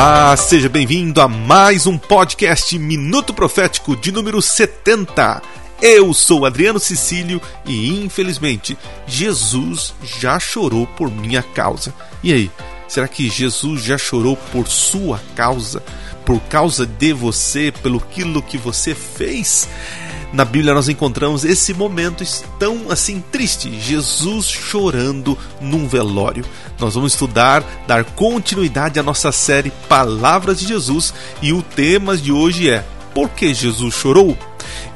Olá, seja bem-vindo a mais um podcast Minuto Profético de número 70. Eu sou Adriano Cecílio e, infelizmente, Jesus já chorou por minha causa. E aí, será que Jesus já chorou por sua causa? Por causa de você, pelo aquilo que você fez? Na Bíblia nós encontramos esse momento tão assim triste, Jesus chorando num velório. Nós vamos estudar, dar continuidade à nossa série Palavras de Jesus e o tema de hoje é Por que Jesus chorou?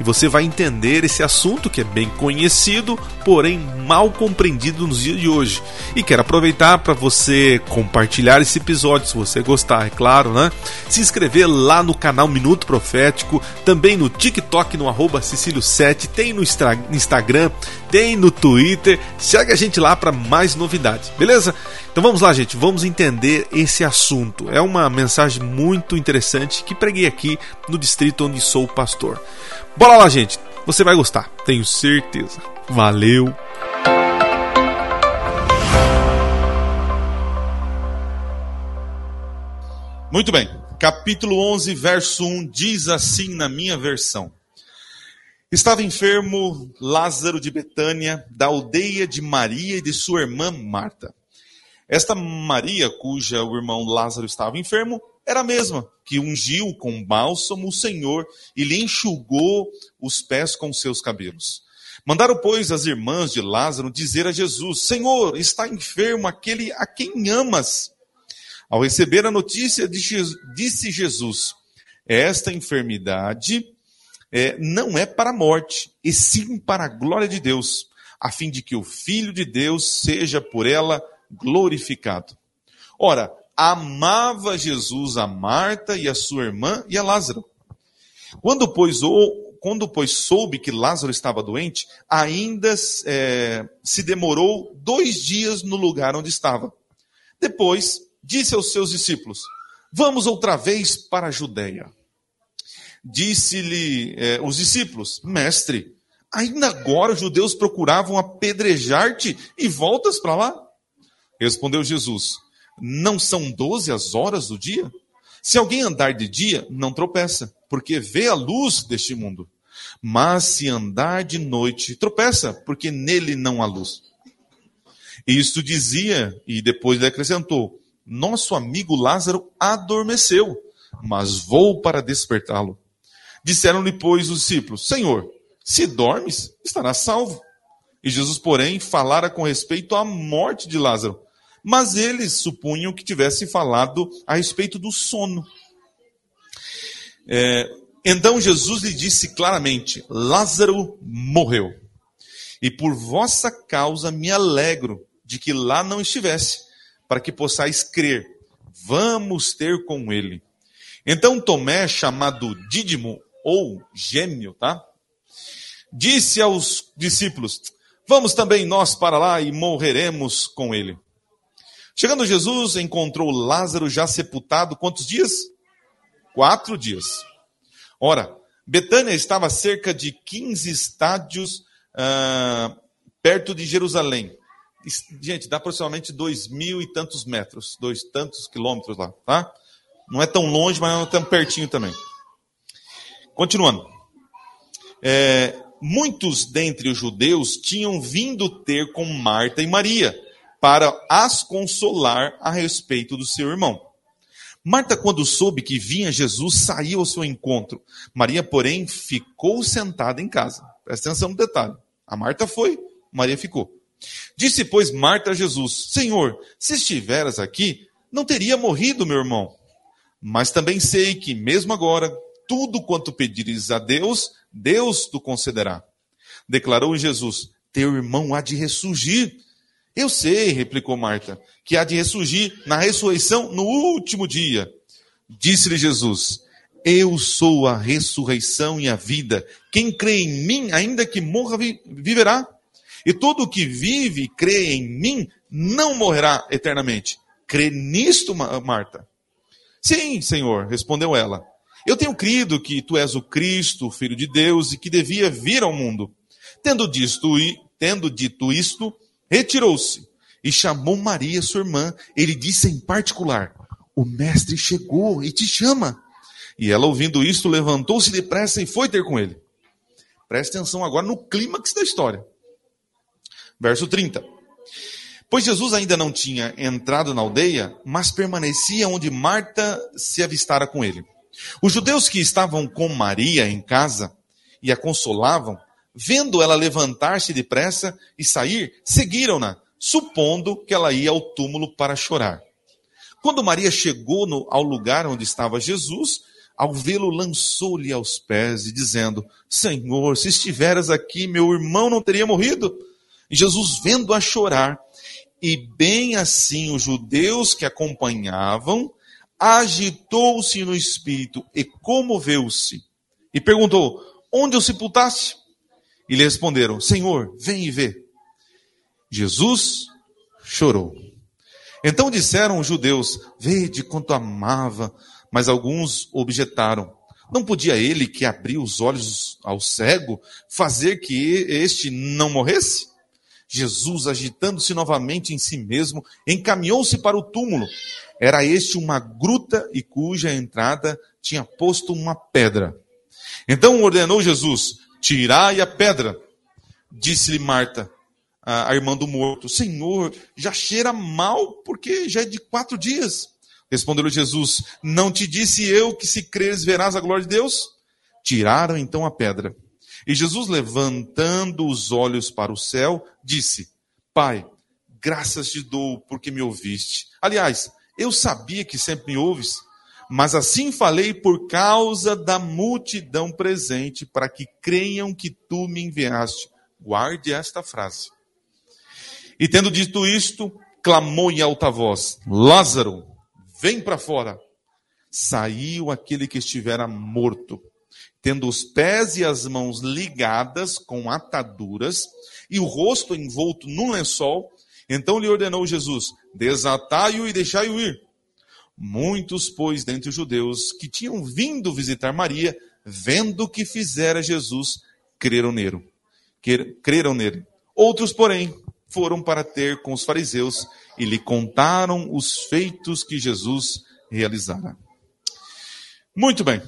Você vai entender esse assunto que é bem conhecido, porém mal compreendido nos dias de hoje. E quero aproveitar para você compartilhar esse episódio, se você gostar, é claro, né? Se inscrever lá no canal Minuto Profético, também no TikTok, no arroba Cecílio7, tem no Instagram, tem no Twitter. Segue a gente lá para mais novidades, beleza? Então vamos lá, gente, vamos entender esse assunto. É uma mensagem muito interessante que preguei aqui no distrito onde sou pastor. Bora lá, gente. Você vai gostar, tenho certeza. Valeu. Muito bem. Capítulo 11, verso 1 diz assim na minha versão: Estava enfermo Lázaro de Betânia, da aldeia de Maria e de sua irmã Marta. Esta Maria, cuja o irmão Lázaro estava enfermo, era a mesma que ungiu com bálsamo o Senhor e lhe enxugou os pés com seus cabelos. Mandaram, pois, as irmãs de Lázaro dizer a Jesus: Senhor, está enfermo aquele a quem amas. Ao receber a notícia, disse Jesus: Esta enfermidade é, não é para a morte, e sim para a glória de Deus, a fim de que o Filho de Deus seja por ela glorificado. Ora, amava Jesus a Marta e a sua irmã e a Lázaro. Quando, pois, ou, quando, pois soube que Lázaro estava doente, ainda é, se demorou dois dias no lugar onde estava. Depois, disse aos seus discípulos: Vamos outra vez para a Judéia. Disse-lhe é, os discípulos: Mestre, ainda agora os judeus procuravam apedrejar-te e voltas para lá? Respondeu Jesus: não são doze as horas do dia? Se alguém andar de dia, não tropeça, porque vê a luz deste mundo. Mas se andar de noite, tropeça, porque nele não há luz. Isto dizia, e depois ele acrescentou: Nosso amigo Lázaro adormeceu, mas vou para despertá-lo. Disseram-lhe, pois, os discípulos: Senhor, se dormes, estarás salvo. E Jesus, porém, falara com respeito à morte de Lázaro mas eles supunham que tivesse falado a respeito do sono. É, então Jesus lhe disse claramente: Lázaro morreu. E por vossa causa me alegro de que lá não estivesse, para que possais crer. Vamos ter com ele. Então Tomé, chamado Dídimo ou Gêmeo, tá? Disse aos discípulos: Vamos também nós para lá e morreremos com ele. Chegando Jesus, encontrou Lázaro já sepultado quantos dias? Quatro dias. Ora, Betânia estava a cerca de 15 estádios uh, perto de Jerusalém. Gente, dá aproximadamente dois mil e tantos metros, dois tantos quilômetros lá, tá? Não é tão longe, mas não é tão pertinho também. Continuando. É, muitos dentre os judeus tinham vindo ter com Marta e Maria para as consolar a respeito do seu irmão. Marta, quando soube que vinha Jesus, saiu ao seu encontro. Maria, porém, ficou sentada em casa. Presta atenção no detalhe. A Marta foi, Maria ficou. Disse, pois, Marta a Jesus: Senhor, se estiveras aqui, não teria morrido meu irmão. Mas também sei que, mesmo agora, tudo quanto pedires a Deus, Deus te concederá. Declarou Jesus: Teu irmão há de ressurgir. Eu sei, replicou Marta, que há de ressurgir na ressurreição no último dia. Disse-lhe Jesus: Eu sou a ressurreição e a vida. Quem crê em mim, ainda que morra, viverá. E todo o que vive e crê em mim não morrerá eternamente. Crê nisto, Marta? Sim, Senhor, respondeu ela. Eu tenho crido que tu és o Cristo, o Filho de Deus, e que devia vir ao mundo. Tendo, disto, tendo dito isto, retirou-se e chamou Maria, sua irmã. Ele disse em particular: O mestre chegou e te chama. E ela, ouvindo isto, levantou-se depressa e foi ter com ele. Preste atenção agora no clímax da história. Verso 30. Pois Jesus ainda não tinha entrado na aldeia, mas permanecia onde Marta se avistara com ele. Os judeus que estavam com Maria em casa e a consolavam, vendo ela levantar-se depressa e sair, seguiram-na, supondo que ela ia ao túmulo para chorar. Quando Maria chegou no, ao lugar onde estava Jesus, ao vê-lo, lançou-lhe aos pés dizendo: Senhor, se estiveras aqui, meu irmão não teria morrido. E Jesus, vendo-a chorar, e bem assim os judeus que acompanhavam, agitou-se no espírito e comoveu-se. E perguntou: Onde o sepultaste? E lhe responderam: Senhor, vem e vê. Jesus chorou. Então disseram os judeus: Vede quanto amava. Mas alguns objetaram: Não podia ele que abriu os olhos ao cego fazer que este não morresse? Jesus, agitando-se novamente em si mesmo, encaminhou-se para o túmulo. Era este uma gruta e cuja entrada tinha posto uma pedra. Então ordenou Jesus: Tirai a pedra. Disse-lhe Marta, a irmã do morto: Senhor, já cheira mal, porque já é de quatro dias. Respondeu-lhe Jesus: Não te disse eu que se creres verás a glória de Deus? Tiraram então a pedra. E Jesus, levantando os olhos para o céu, disse: Pai, graças te dou porque me ouviste. Aliás, eu sabia que sempre me ouves, mas assim falei por causa da multidão presente, para que creiam que tu me enviaste. Guarde esta frase. E tendo dito isto, clamou em alta voz: Lázaro, Vem para fora. Saiu aquele que estivera morto, tendo os pés e as mãos ligadas com ataduras e o rosto envolto num lençol. Então lhe ordenou Jesus: Desatai-o e deixai-o ir. Muitos, pois, dentre os judeus que tinham vindo visitar Maria, vendo o que fizera Jesus, creram nele. Creram nele. Outros, porém, foram para ter com os fariseus e lhe contaram os feitos que Jesus realizara. Muito bem.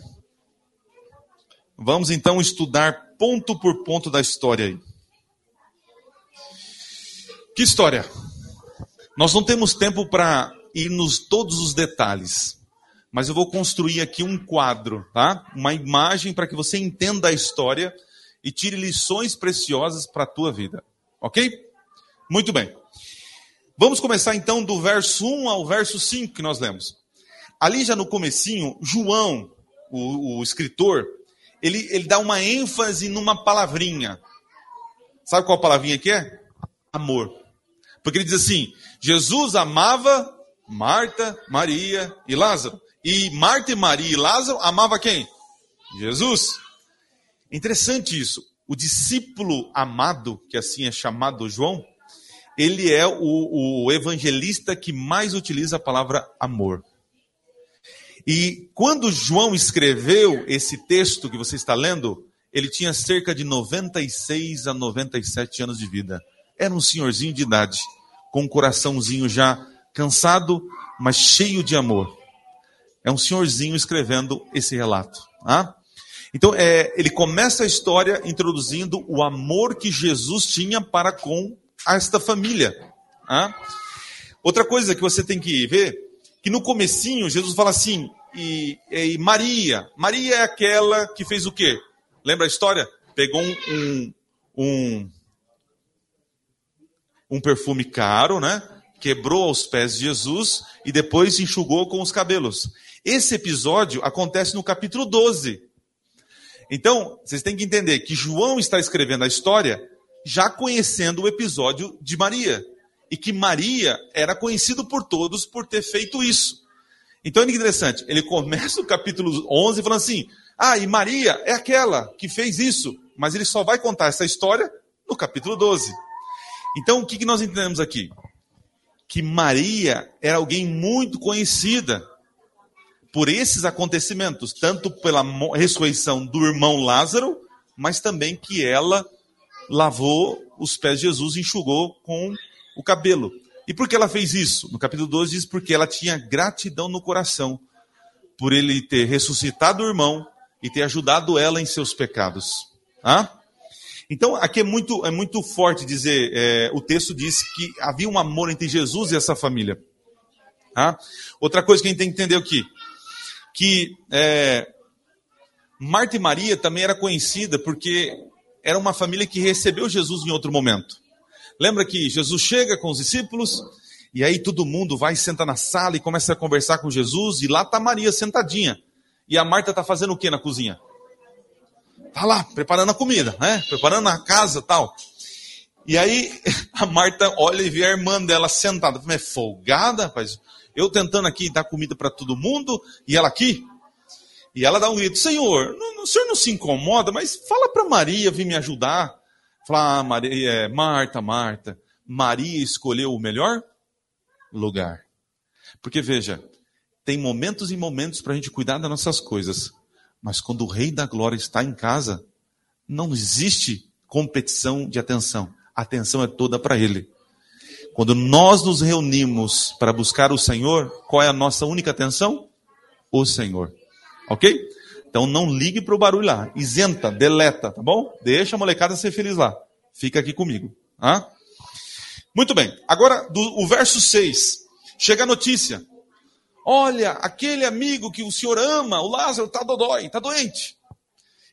Vamos então estudar ponto por ponto da história aí. Que história? Nós não temos tempo para ir nos todos os detalhes, mas eu vou construir aqui um quadro, tá? Uma imagem para que você entenda a história e tire lições preciosas para a tua vida. OK? Muito bem. Vamos começar então do verso 1 ao verso 5 que nós lemos. Ali já no comecinho, João, o, o escritor, ele, ele dá uma ênfase numa palavrinha. Sabe qual palavrinha que é? Amor. Porque ele diz assim: Jesus amava Marta, Maria e Lázaro. E Marta Maria e Lázaro amava quem? Jesus. Interessante isso. O discípulo amado, que assim é chamado João, ele é o, o evangelista que mais utiliza a palavra amor. E quando João escreveu esse texto que você está lendo, ele tinha cerca de 96 a 97 anos de vida. Era um senhorzinho de idade, com um coraçãozinho já cansado, mas cheio de amor. É um senhorzinho escrevendo esse relato. Ah? Então, é, ele começa a história introduzindo o amor que Jesus tinha para com esta família. Ah? Outra coisa que você tem que ver, que no comecinho Jesus fala assim, e, e, Maria, Maria é aquela que fez o quê? Lembra a história? Pegou um, um, um perfume caro, né? Quebrou aos pés de Jesus e depois enxugou com os cabelos. Esse episódio acontece no capítulo 12. Então, vocês têm que entender que João está escrevendo a história já conhecendo o episódio de Maria. E que Maria era conhecido por todos por ter feito isso. Então é interessante, ele começa o capítulo 11 falando assim: ah, e Maria é aquela que fez isso, mas ele só vai contar essa história no capítulo 12. Então o que, que nós entendemos aqui? Que Maria era alguém muito conhecida por esses acontecimentos, tanto pela ressurreição do irmão Lázaro, mas também que ela lavou os pés de Jesus e enxugou com o cabelo. E por que ela fez isso? No capítulo 12 diz porque ela tinha gratidão no coração por ele ter ressuscitado o irmão e ter ajudado ela em seus pecados. Ah? Então, aqui é muito, é muito forte dizer, é, o texto diz que havia um amor entre Jesus e essa família. Ah? Outra coisa que a gente tem que entender aqui, que é, Marta e Maria também era conhecida porque era uma família que recebeu Jesus em outro momento. Lembra que Jesus chega com os discípulos, e aí todo mundo vai, senta na sala e começa a conversar com Jesus, e lá está Maria sentadinha. E a Marta está fazendo o que na cozinha? Está lá, preparando a comida, né? Preparando a casa tal. E aí a Marta olha e vê a irmã dela sentada. É folgada, rapaz. Eu tentando aqui dar comida para todo mundo, e ela aqui. E ela dá um grito: Senhor, não, o senhor não se incomoda, mas fala para Maria vir me ajudar. Fala, ah, Maria, é, Marta, Marta, Maria escolheu o melhor lugar. Porque veja, tem momentos e momentos para a gente cuidar das nossas coisas, mas quando o Rei da Glória está em casa, não existe competição de atenção. A atenção é toda para Ele. Quando nós nos reunimos para buscar o Senhor, qual é a nossa única atenção? O Senhor. Ok? Então não ligue para o barulho lá. Isenta, deleta, tá bom? Deixa a molecada ser feliz lá. Fica aqui comigo. Ah? Muito bem. Agora, do, o verso 6. Chega a notícia. Olha, aquele amigo que o senhor ama, o Lázaro, está dodói, está doente.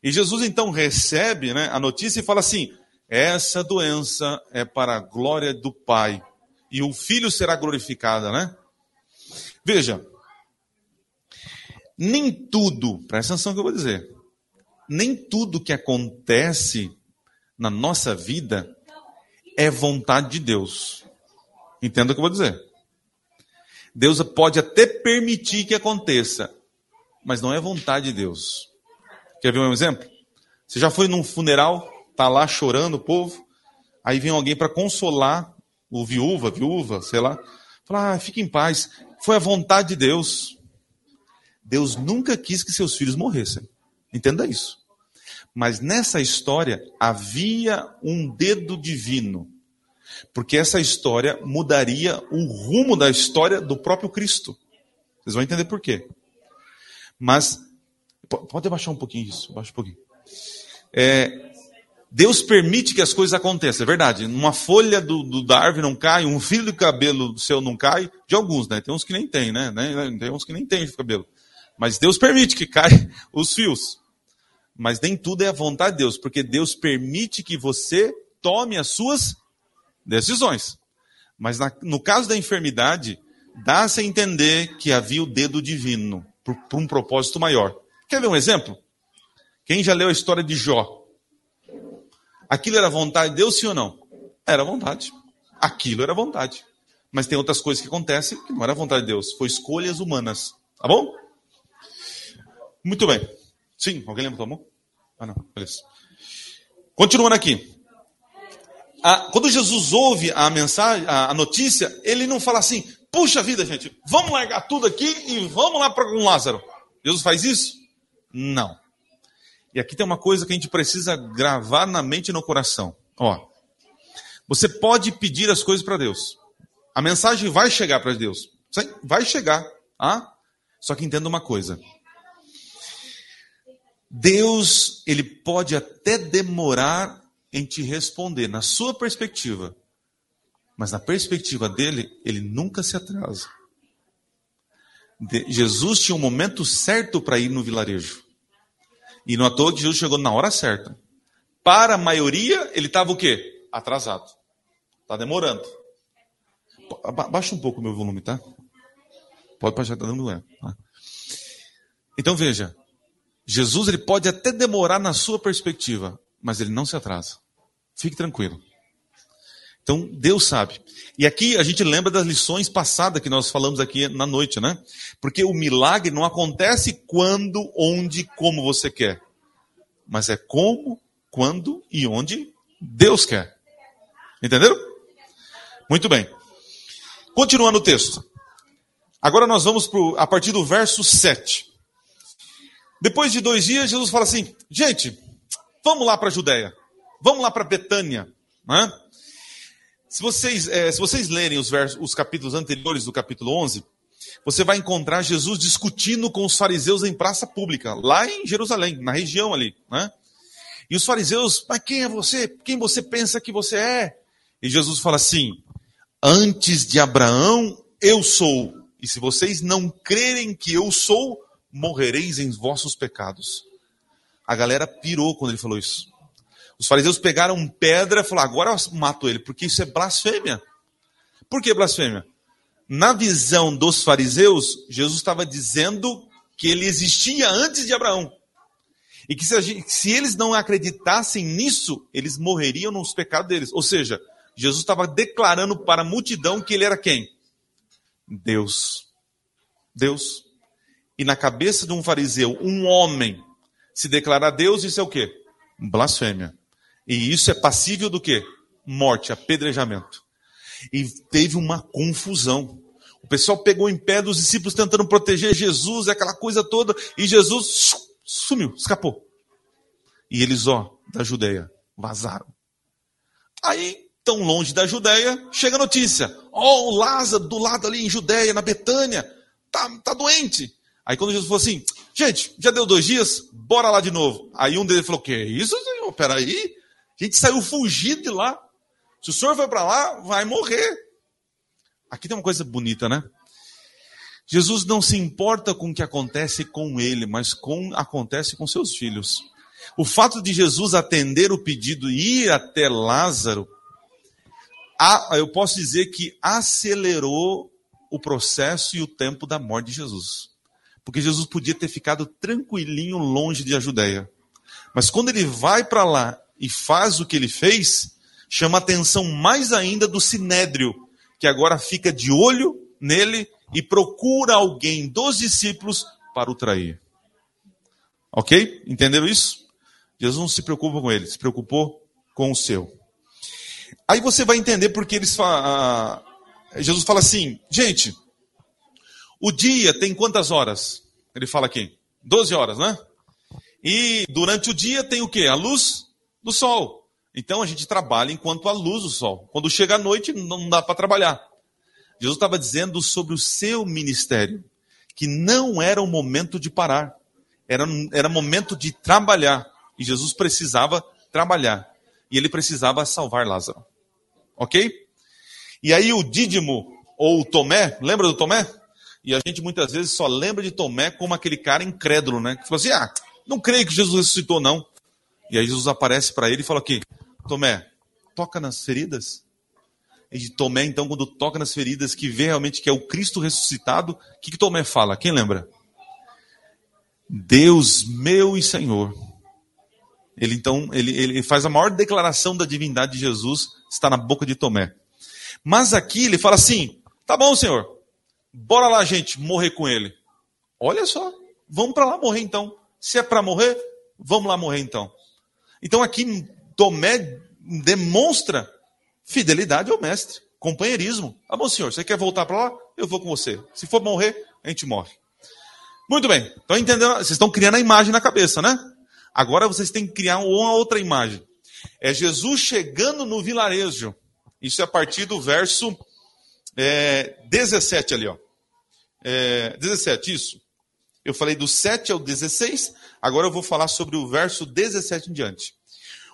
E Jesus então recebe né, a notícia e fala assim: essa doença é para a glória do Pai. E o Filho será glorificado, né? Veja, nem tudo, presta atenção que eu vou dizer, nem tudo que acontece na nossa vida é vontade de Deus. Entenda o que eu vou dizer. Deus pode até permitir que aconteça, mas não é vontade de Deus. Quer ver um exemplo? Você já foi num funeral, tá lá chorando o povo, aí vem alguém para consolar o viúva, viúva, sei lá, fala, ah, fique em paz, foi a vontade de Deus. Deus nunca quis que seus filhos morressem. Entenda isso. Mas nessa história havia um dedo divino. Porque essa história mudaria o rumo da história do próprio Cristo. Vocês vão entender por quê. Mas, pode abaixar um pouquinho isso, abaixa um pouquinho. É, Deus permite que as coisas aconteçam, é verdade. Uma folha do, do da árvore não cai, um fio de cabelo seu não cai, de alguns, né? Tem uns que nem tem, né? Tem uns que nem tem cabelo. Mas Deus permite que caia os fios. Mas nem tudo é a vontade de Deus, porque Deus permite que você tome as suas decisões. Mas na, no caso da enfermidade, dá-se a entender que havia o dedo divino, por, por um propósito maior. Quer ver um exemplo? Quem já leu a história de Jó? Aquilo era vontade de Deus, sim ou não? Era vontade. Aquilo era vontade. Mas tem outras coisas que acontecem que não era vontade de Deus, foi escolhas humanas. Tá bom? Muito bem. Sim, alguém lembra do amor? Ah, não, beleza. Continuando aqui. Ah, quando Jesus ouve a mensagem, a notícia, ele não fala assim: puxa vida, gente, vamos largar tudo aqui e vamos lá para um Lázaro. Jesus faz isso? Não. E aqui tem uma coisa que a gente precisa gravar na mente e no coração. Ó, você pode pedir as coisas para Deus. A mensagem vai chegar para Deus. Vai chegar. Ah? Só que entenda uma coisa. Deus, ele pode até demorar em te responder, na sua perspectiva, mas na perspectiva dele, ele nunca se atrasa. De, Jesus tinha um momento certo para ir no vilarejo. E não à toa que Jesus chegou na hora certa. Para a maioria, ele estava o quê? Atrasado. Está demorando. Baixa um pouco o meu volume, tá? Pode baixar, tá dando é. Então veja, Jesus ele pode até demorar na sua perspectiva, mas ele não se atrasa. Fique tranquilo. Então, Deus sabe. E aqui a gente lembra das lições passadas que nós falamos aqui na noite, né? Porque o milagre não acontece quando, onde, como você quer. Mas é como, quando e onde Deus quer. Entenderam? Muito bem. Continuando o texto. Agora nós vamos pro, a partir do verso 7. Depois de dois dias, Jesus fala assim: gente, vamos lá para a Judéia, vamos lá para Betânia. Né? Se vocês, é, se vocês lerem os, versos, os capítulos anteriores do capítulo 11, você vai encontrar Jesus discutindo com os fariseus em praça pública, lá em Jerusalém, na região ali. Né? E os fariseus, mas quem é você? Quem você pensa que você é? E Jesus fala assim: Antes de Abraão, eu sou. E se vocês não crerem que eu sou, morrereis em vossos pecados. A galera pirou quando ele falou isso. Os fariseus pegaram pedra e falaram: agora eu mato ele, porque isso é blasfêmia. Por que blasfêmia? Na visão dos fariseus, Jesus estava dizendo que ele existia antes de Abraão. E que se, gente, se, eles não acreditassem nisso, eles morreriam nos pecados deles. Ou seja, Jesus estava declarando para a multidão que ele era quem? Deus. Deus. E na cabeça de um fariseu, um homem, se declarar Deus, isso é o quê? Blasfêmia. E isso é passível do quê? Morte, apedrejamento. E teve uma confusão. O pessoal pegou em pé dos discípulos tentando proteger Jesus, aquela coisa toda, e Jesus sumiu, escapou. E eles, ó, da Judéia, vazaram. Aí tão longe da Judéia, chega a notícia: ó, oh, Lázaro do lado ali em Judéia, na Betânia, tá, tá doente. Aí quando Jesus falou assim, gente, já deu dois dias, bora lá de novo. Aí um deles falou, que isso, senhor? Peraí, a gente saiu fugido de lá. Se o senhor vai para lá, vai morrer. Aqui tem uma coisa bonita, né? Jesus não se importa com o que acontece com ele, mas com acontece com seus filhos. O fato de Jesus atender o pedido e ir até Lázaro eu posso dizer que acelerou o processo e o tempo da morte de Jesus. Porque Jesus podia ter ficado tranquilinho longe de Judéia. Mas quando ele vai para lá e faz o que ele fez, chama atenção mais ainda do sinédrio, que agora fica de olho nele e procura alguém dos discípulos para o trair. Ok? Entenderam isso? Jesus não se preocupa com ele, se preocupou com o seu. Aí você vai entender porque eles falam. Jesus fala assim, gente, o dia tem quantas horas? Ele fala aqui, 12 horas, né? E durante o dia tem o quê? A luz do sol. Então a gente trabalha enquanto a luz do sol. Quando chega a noite, não dá para trabalhar. Jesus estava dizendo sobre o seu ministério, que não era o momento de parar, era, era momento de trabalhar. E Jesus precisava trabalhar. E ele precisava salvar Lázaro. Ok? E aí o Dídimo, ou o Tomé, lembra do Tomé? E a gente muitas vezes só lembra de Tomé como aquele cara incrédulo, né? Que falou assim: ah, não creio que Jesus ressuscitou, não. E aí Jesus aparece para ele e fala aqui: Tomé, toca nas feridas. E Tomé, então, quando toca nas feridas, que vê realmente que é o Cristo ressuscitado, o que, que Tomé fala? Quem lembra? Deus meu e Senhor. Ele então ele, ele faz a maior declaração da divindade de Jesus, está na boca de Tomé. Mas aqui ele fala assim: tá bom, Senhor, bora lá, gente, morrer com ele. Olha só, vamos para lá morrer então. Se é para morrer, vamos lá morrer então. Então aqui Tomé demonstra fidelidade ao mestre, companheirismo. Tá bom, senhor, você quer voltar para lá? Eu vou com você. Se for morrer, a gente morre. Muito bem, estão entendendo? Vocês estão criando a imagem na cabeça, né? Agora vocês têm que criar uma outra imagem. É Jesus chegando no vilarejo. Isso é a partir do verso é, 17 ali, ó. É, 17, isso. Eu falei do 7 ao 16, agora eu vou falar sobre o verso 17 em diante.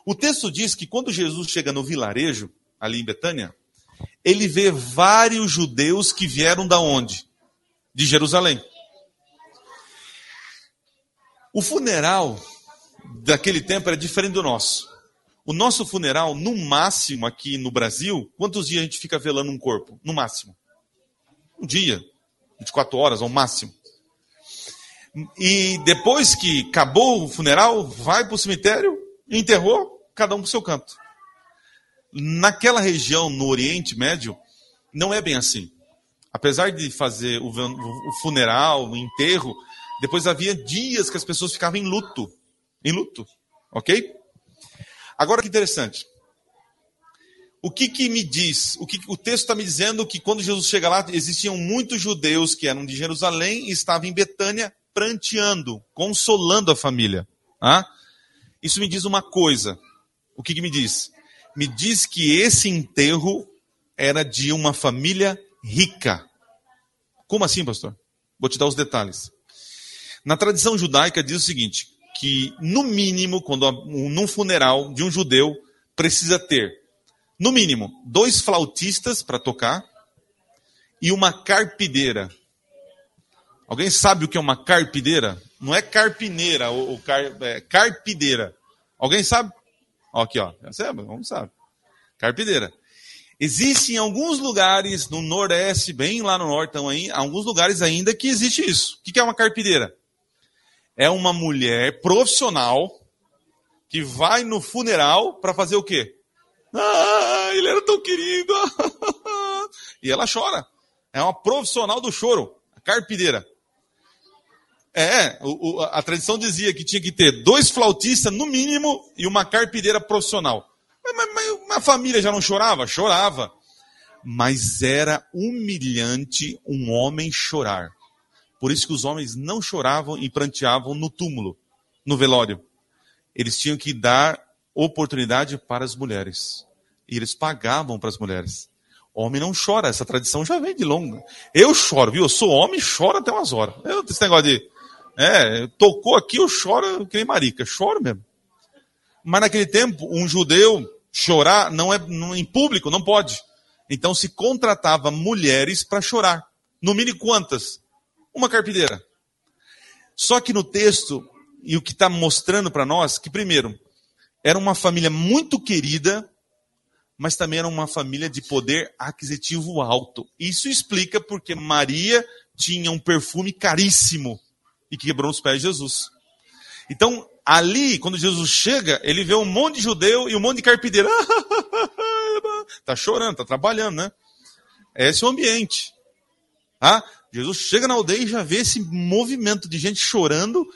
O texto diz que quando Jesus chega no vilarejo, ali em Betânia, ele vê vários judeus que vieram da onde? De Jerusalém. O funeral daquele tempo era diferente do nosso. O nosso funeral, no máximo aqui no Brasil, quantos dias a gente fica velando um corpo? No máximo. Um dia, 24 horas ao máximo. E depois que acabou o funeral, vai para o cemitério, enterrou, cada um para o seu canto. Naquela região, no Oriente Médio, não é bem assim. Apesar de fazer o funeral, o enterro, depois havia dias que as pessoas ficavam em luto em luto. Ok? Agora que interessante. O que, que me diz? O, que, o texto está me dizendo que quando Jesus chega lá, existiam muitos judeus que eram de Jerusalém e estavam em Betânia pranteando, consolando a família. Ah? Isso me diz uma coisa. O que, que me diz? Me diz que esse enterro era de uma família rica. Como assim, pastor? Vou te dar os detalhes. Na tradição judaica diz o seguinte: que no mínimo, quando num funeral de um judeu precisa ter, no mínimo, dois flautistas para tocar e uma carpideira. Alguém sabe o que é uma carpideira? Não é carpineira, ou, car, é carpideira. Alguém sabe? Ó, aqui, ó. Sabe? Vamos sabe. Carpideira. Existe em alguns lugares no Nordeste, bem lá no Norte, aí, alguns lugares ainda que existe isso. O que é uma carpideira? É uma mulher profissional que vai no funeral para fazer o quê? Ah, ele era tão querido. e ela chora. É uma profissional do choro, a carpideira. É, o, o, a tradição dizia que tinha que ter dois flautistas no mínimo e uma carpideira profissional. Mas, mas, mas a família já não chorava? Chorava. Mas era humilhante um homem chorar. Por isso que os homens não choravam e pranteavam no túmulo, no velório. Eles tinham que dar oportunidade para as mulheres. E eles pagavam para as mulheres. Homem não chora, essa tradição já vem de longa. Eu choro, viu? Eu sou homem e choro até umas horas. Eu, esse negócio de. É, tocou aqui, eu choro que nem marica. Choro mesmo. Mas naquele tempo, um judeu chorar não é não, em público, não pode. Então se contratava mulheres para chorar. No mínimo quantas? Uma carpideira. Só que no texto, e o que está mostrando para nós, que primeiro, era uma família muito querida, mas também era uma família de poder aquisitivo alto. Isso explica porque Maria tinha um perfume caríssimo e que quebrou os pés de Jesus. Então, ali, quando Jesus chega, ele vê um monte de judeu e um monte de carpideiro. tá chorando, tá trabalhando, né? Esse é o ambiente. Ah, Jesus chega na aldeia e já vê esse movimento de gente chorando,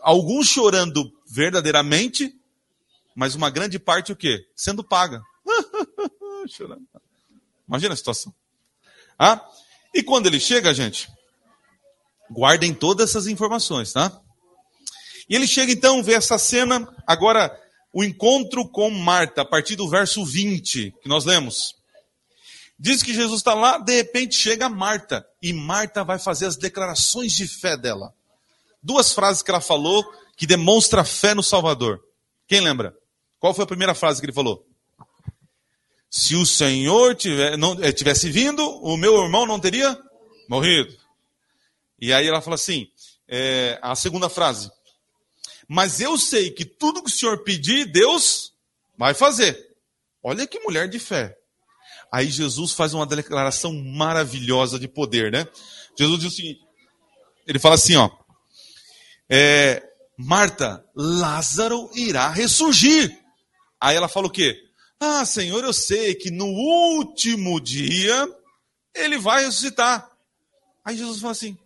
alguns chorando verdadeiramente, mas uma grande parte o quê? Sendo paga. Imagina a situação. Ah? E quando ele chega, gente, guardem todas essas informações, tá? E ele chega então, vê essa cena, agora o encontro com Marta, a partir do verso 20, que nós lemos. Diz que Jesus está lá, de repente chega Marta, e Marta vai fazer as declarações de fé dela. Duas frases que ela falou que demonstra fé no Salvador. Quem lembra? Qual foi a primeira frase que ele falou? Se o Senhor tiver, não, eh, tivesse vindo, o meu irmão não teria morrido. E aí ela fala assim, é, a segunda frase. Mas eu sei que tudo que o Senhor pedir, Deus vai fazer. Olha que mulher de fé. Aí Jesus faz uma declaração maravilhosa de poder, né? Jesus diz o seguinte: ele fala assim, ó. É, Marta, Lázaro irá ressurgir. Aí ela fala o quê? Ah, Senhor, eu sei que no último dia ele vai ressuscitar. Aí Jesus fala assim,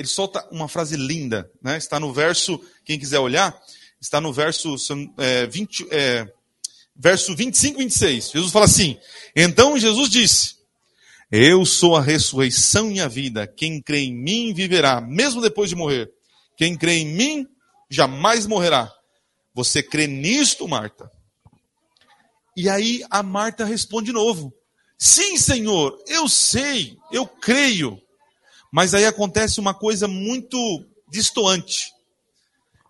ele solta uma frase linda, né? Está no verso, quem quiser olhar, está no verso, é, 20, é, verso 25 e 26. Jesus fala assim: Então Jesus disse: Eu sou a ressurreição e a vida. Quem crê em mim viverá, mesmo depois de morrer. Quem crê em mim jamais morrerá. Você crê nisto, Marta? E aí a Marta responde de novo: Sim, Senhor, eu sei, eu creio. Mas aí acontece uma coisa muito distoante.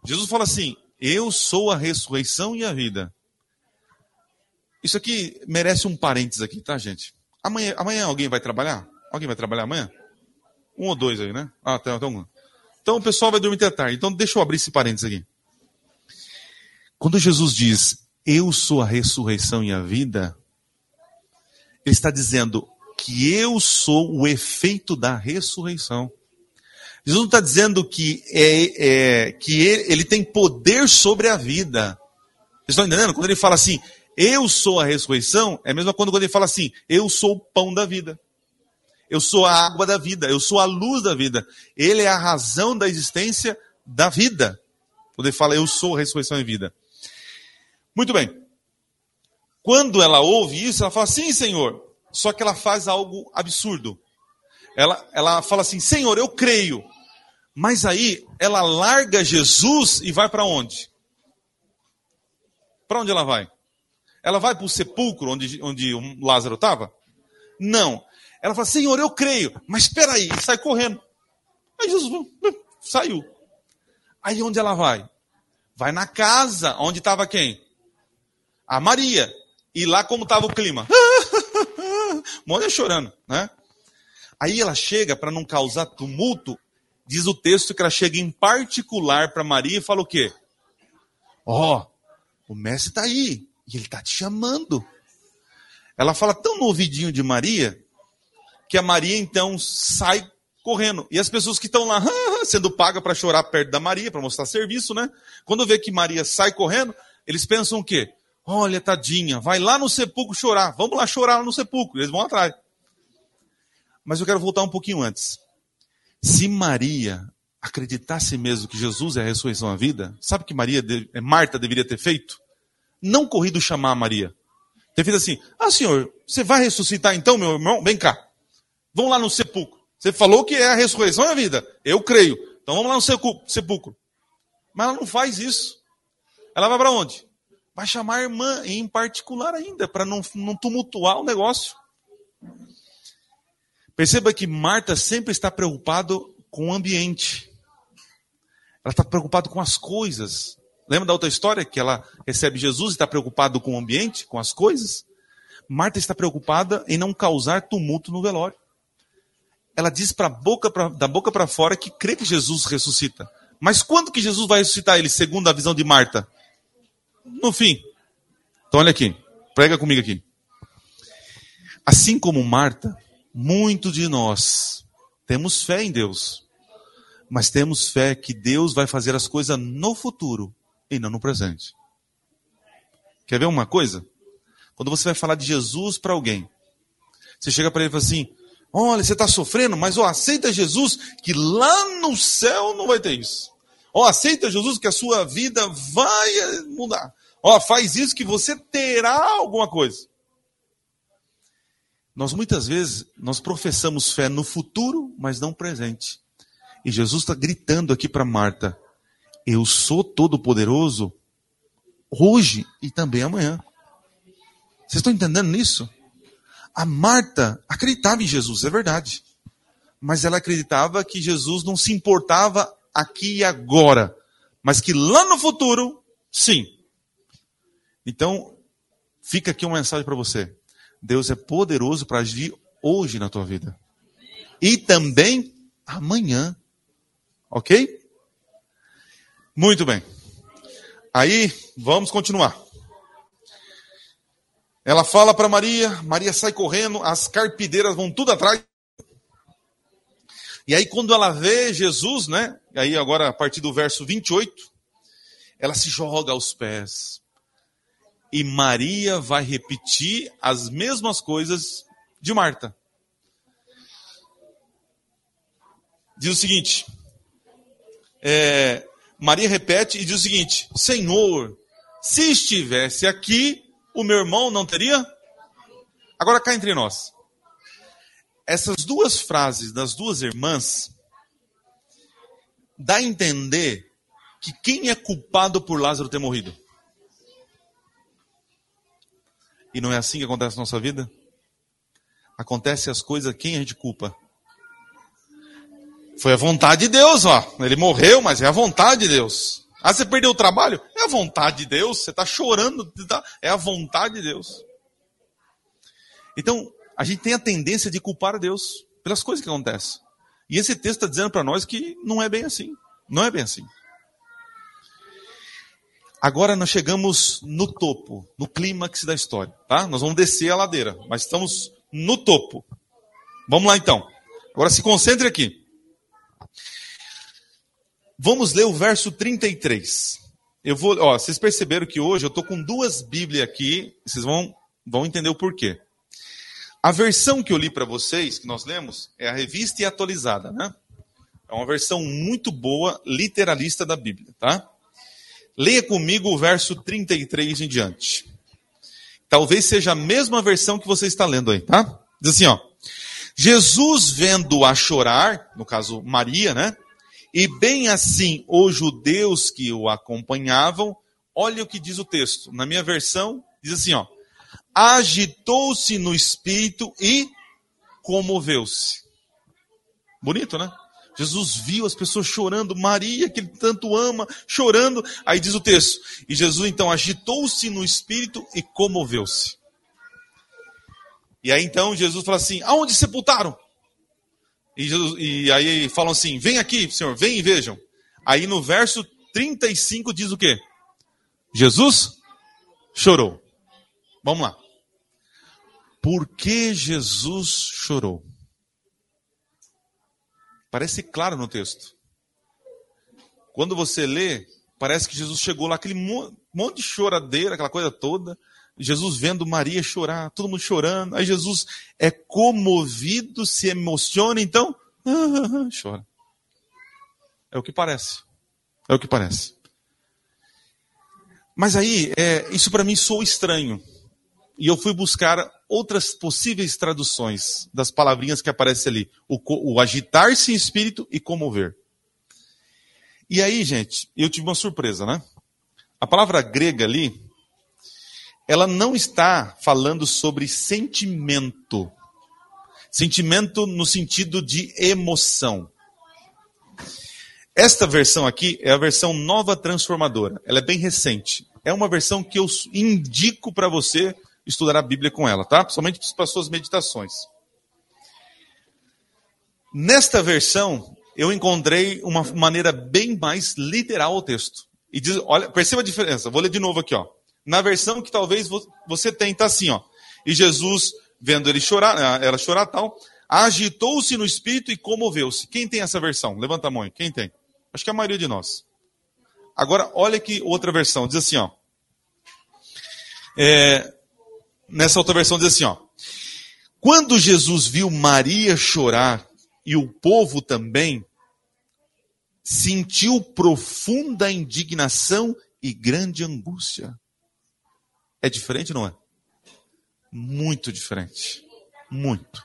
Jesus fala assim: Eu sou a ressurreição e a vida. Isso aqui merece um parênteses aqui, tá, gente? Amanhã, amanhã alguém vai trabalhar? Alguém vai trabalhar amanhã? Um ou dois aí, né? Ah, tá, então. Então o pessoal vai dormir até tarde. Então deixa eu abrir esse parênteses aqui. Quando Jesus diz, eu sou a ressurreição e a vida, ele está dizendo que eu sou o efeito da ressurreição. Jesus não está dizendo que, é, é que ele, ele, tem poder sobre a vida. Vocês estão entendendo? Quando ele fala assim, eu sou a ressurreição, é mesmo quando ele fala assim, eu sou o pão da vida. Eu sou a água da vida, eu sou a luz da vida. Ele é a razão da existência da vida. Quando ele fala, eu sou a ressurreição e vida. Muito bem. Quando ela ouve isso, ela fala: Sim, Senhor. Só que ela faz algo absurdo. Ela, ela fala assim: Senhor, eu creio. Mas aí ela larga Jesus e vai para onde? Para onde ela vai? Ela vai para o sepulcro onde, onde Lázaro estava? Não. Ela fala, Senhor, eu creio, mas espera aí, sai correndo. Aí Jesus hum, saiu. Aí onde ela vai? Vai na casa onde estava quem? A Maria. E lá como estava o clima? Mônica chorando, né? Aí ela chega para não causar tumulto, diz o texto que ela chega em particular para Maria e fala o quê? Ó, oh, o mestre está aí e ele está te chamando. Ela fala tão no ouvidinho de Maria que a Maria então sai correndo. E as pessoas que estão lá sendo pagas para chorar perto da Maria, para mostrar serviço, né? Quando vê que Maria sai correndo, eles pensam o quê? Olha, tadinha, vai lá no sepulcro chorar. Vamos lá chorar no sepulcro. Eles vão atrás. Mas eu quero voltar um pouquinho antes. Se Maria acreditasse mesmo que Jesus é a ressurreição da vida, sabe o que Maria, eh, Marta deveria ter feito? Não corrido chamar Maria. Ter feito assim: Ah, senhor, você vai ressuscitar então, meu irmão? Vem cá. Vamos lá no sepulcro. Você falou que é a ressurreição a vida. Eu creio. Então vamos lá no sepulcro. Mas ela não faz isso. Ela vai para onde? Vai chamar a irmã em particular ainda, para não, não tumultuar o negócio. Perceba que Marta sempre está preocupada com o ambiente. Ela está preocupada com as coisas. Lembra da outra história que ela recebe Jesus e está preocupada com o ambiente, com as coisas? Marta está preocupada em não causar tumulto no velório ela diz pra boca pra, da boca para fora que crê que Jesus ressuscita. Mas quando que Jesus vai ressuscitar ele, segundo a visão de Marta? No fim. Então olha aqui, prega comigo aqui. Assim como Marta, muitos de nós temos fé em Deus, mas temos fé que Deus vai fazer as coisas no futuro e não no presente. Quer ver uma coisa? Quando você vai falar de Jesus para alguém, você chega para ele e fala assim: Olha, você está sofrendo, mas ó, aceita Jesus, que lá no céu não vai ter isso. Ó, aceita Jesus, que a sua vida vai mudar. Ó, faz isso que você terá alguma coisa. Nós muitas vezes, nós professamos fé no futuro, mas não presente. E Jesus está gritando aqui para Marta: Eu sou todo-poderoso hoje e também amanhã. Vocês estão entendendo nisso? A Marta acreditava em Jesus, é verdade. Mas ela acreditava que Jesus não se importava aqui e agora, mas que lá no futuro, sim. Então, fica aqui uma mensagem para você. Deus é poderoso para agir hoje na tua vida. E também amanhã. Ok? Muito bem. Aí, vamos continuar. Ela fala para Maria, Maria sai correndo, as carpideiras vão tudo atrás. E aí, quando ela vê Jesus, né? Aí, agora, a partir do verso 28, ela se joga aos pés. E Maria vai repetir as mesmas coisas de Marta. Diz o seguinte: é, Maria repete e diz o seguinte: Senhor, se estivesse aqui, o meu irmão não teria? Agora cá entre nós. Essas duas frases das duas irmãs dá a entender que quem é culpado por Lázaro ter morrido? E não é assim que acontece na nossa vida? Acontece as coisas, quem a gente culpa? Foi a vontade de Deus, ó. Ele morreu, mas é a vontade de Deus. Ah, você perdeu o trabalho? É a vontade de Deus. Você está chorando, tá? é a vontade de Deus. Então, a gente tem a tendência de culpar a Deus pelas coisas que acontecem. E esse texto está dizendo para nós que não é bem assim. Não é bem assim. Agora nós chegamos no topo, no clímax da história, tá? Nós vamos descer a ladeira, mas estamos no topo. Vamos lá então. Agora se concentre aqui. Vamos ler o verso 33. Eu vou, ó, vocês perceberam que hoje eu estou com duas Bíblias aqui, vocês vão, vão entender o porquê. A versão que eu li para vocês, que nós lemos, é a revista e atualizada, né? É uma versão muito boa, literalista da Bíblia, tá? Leia comigo o verso 33 em diante. Talvez seja a mesma versão que você está lendo aí, tá? Diz assim, ó. Jesus vendo-a chorar, no caso Maria, né? E bem assim os judeus que o acompanhavam, olha o que diz o texto. Na minha versão, diz assim, ó: Agitou-se no espírito e comoveu-se. Bonito, né? Jesus viu as pessoas chorando, Maria, que ele tanto ama, chorando. Aí diz o texto: E Jesus então agitou-se no espírito e comoveu-se. E aí então Jesus fala assim: Aonde sepultaram? E, Jesus, e aí falam assim: Vem aqui, Senhor, vem e vejam. Aí no verso 35 diz o quê? Jesus chorou. Vamos lá. Por que Jesus chorou? Parece claro no texto. Quando você lê, parece que Jesus chegou lá, aquele monte de choradeira, aquela coisa toda. Jesus vendo Maria chorar, todo mundo chorando. Aí Jesus é comovido, se emociona, então chora. É o que parece. É o que parece. Mas aí, é, isso para mim soa estranho. E eu fui buscar outras possíveis traduções das palavrinhas que aparecem ali: o, o agitar-se em espírito e comover. E aí, gente, eu tive uma surpresa, né? A palavra grega ali, ela não está falando sobre sentimento. Sentimento no sentido de emoção. Esta versão aqui é a versão nova transformadora. Ela é bem recente. É uma versão que eu indico para você estudar a Bíblia com ela, tá? Somente para suas meditações. Nesta versão, eu encontrei uma maneira bem mais literal ao texto. E diz, olha, perceba a diferença. Vou ler de novo aqui, ó. Na versão que talvez você tenha, tá assim, ó. E Jesus, vendo ele chorar, ah, ela chorar tal, agitou-se no espírito e comoveu-se. Quem tem essa versão? Levanta a mão. Quem tem? Acho que é a maioria de nós. Agora, olha que outra versão. Diz assim, ó. É, nessa outra versão diz assim, ó. Quando Jesus viu Maria chorar e o povo também, sentiu profunda indignação e grande angústia. É diferente, não é? Muito diferente. Muito.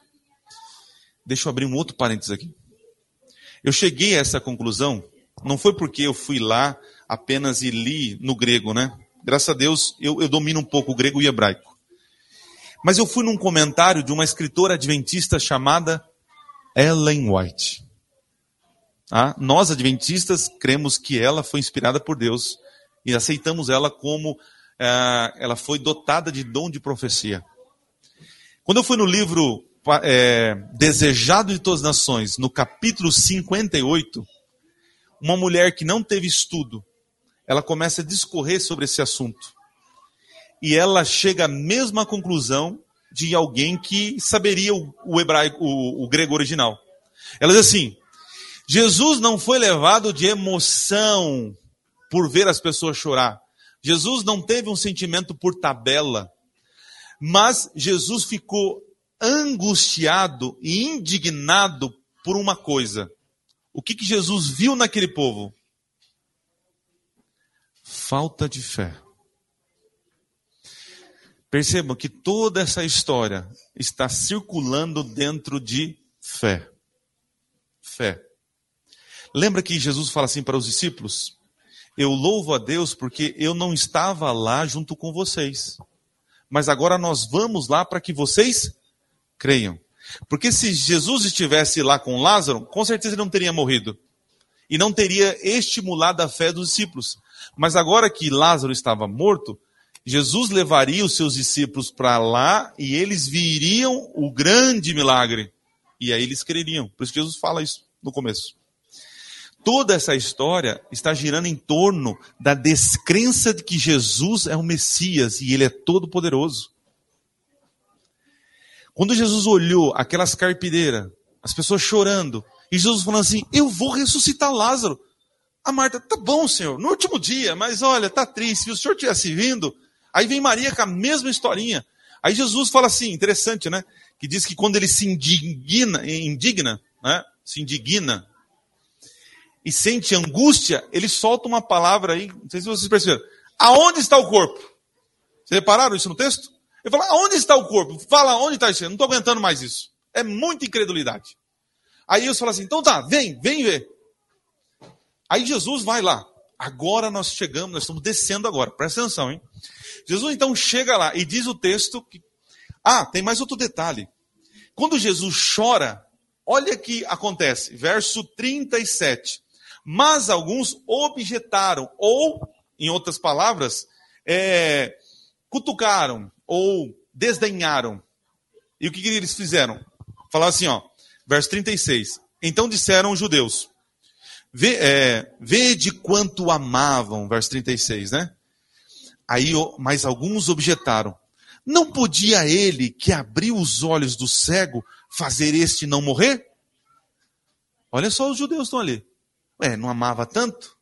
Deixa eu abrir um outro parênteses aqui. Eu cheguei a essa conclusão, não foi porque eu fui lá apenas e li no grego, né? Graças a Deus eu, eu domino um pouco o grego e o hebraico. Mas eu fui num comentário de uma escritora adventista chamada Ellen White. Ah, nós, adventistas, cremos que ela foi inspirada por Deus e aceitamos ela como ah, ela foi dotada de dom de profecia. Quando eu fui no livro é, Desejado de Todas as Nações, no capítulo 58, uma mulher que não teve estudo, ela começa a discorrer sobre esse assunto e ela chega à mesma conclusão de alguém que saberia o, o hebraico, o, o grego original. Ela diz assim: Jesus não foi levado de emoção por ver as pessoas chorar. Jesus não teve um sentimento por tabela, mas Jesus ficou angustiado e indignado por uma coisa. O que, que Jesus viu naquele povo? Falta de fé. Percebam que toda essa história está circulando dentro de fé. Fé. Lembra que Jesus fala assim para os discípulos? Eu louvo a Deus porque eu não estava lá junto com vocês. Mas agora nós vamos lá para que vocês creiam. Porque se Jesus estivesse lá com Lázaro, com certeza ele não teria morrido. E não teria estimulado a fé dos discípulos. Mas agora que Lázaro estava morto, Jesus levaria os seus discípulos para lá e eles viriam o grande milagre. E aí eles creriam. Por isso que Jesus fala isso no começo. Toda essa história está girando em torno da descrença de que Jesus é o Messias e ele é todo poderoso. Quando Jesus olhou aquelas carpideiras, as pessoas chorando, e Jesus falando assim: Eu vou ressuscitar Lázaro. A Marta, tá bom, senhor, no último dia, mas olha, tá triste. Se o senhor tivesse vindo, Aí vem Maria com a mesma historinha. Aí Jesus fala assim, interessante, né? Que diz que quando ele se indigna, indigna, né? Se indigna e sente angústia, ele solta uma palavra aí, não sei se vocês perceberam. Aonde está o corpo? Vocês repararam isso no texto? Ele fala, aonde está o corpo? Fala, onde está isso? Eu não estou aguentando mais isso. É muita incredulidade. Aí Jesus fala assim, então tá, vem, vem ver. Aí Jesus vai lá. Agora nós chegamos, nós estamos descendo agora. Presta atenção, hein? Jesus então chega lá e diz o texto que. Ah, tem mais outro detalhe. Quando Jesus chora, olha o que acontece, verso 37. Mas alguns objetaram, ou, em outras palavras, é, cutucaram ou desdenharam. E o que, que eles fizeram? Falaram assim, ó, verso 36. Então disseram os judeus: Vê, é, vede quanto amavam, verso 36, né? Aí, mas alguns objetaram: Não podia ele que abriu os olhos do cego fazer este não morrer? Olha só, os judeus estão ali. Ué, não amava tanto?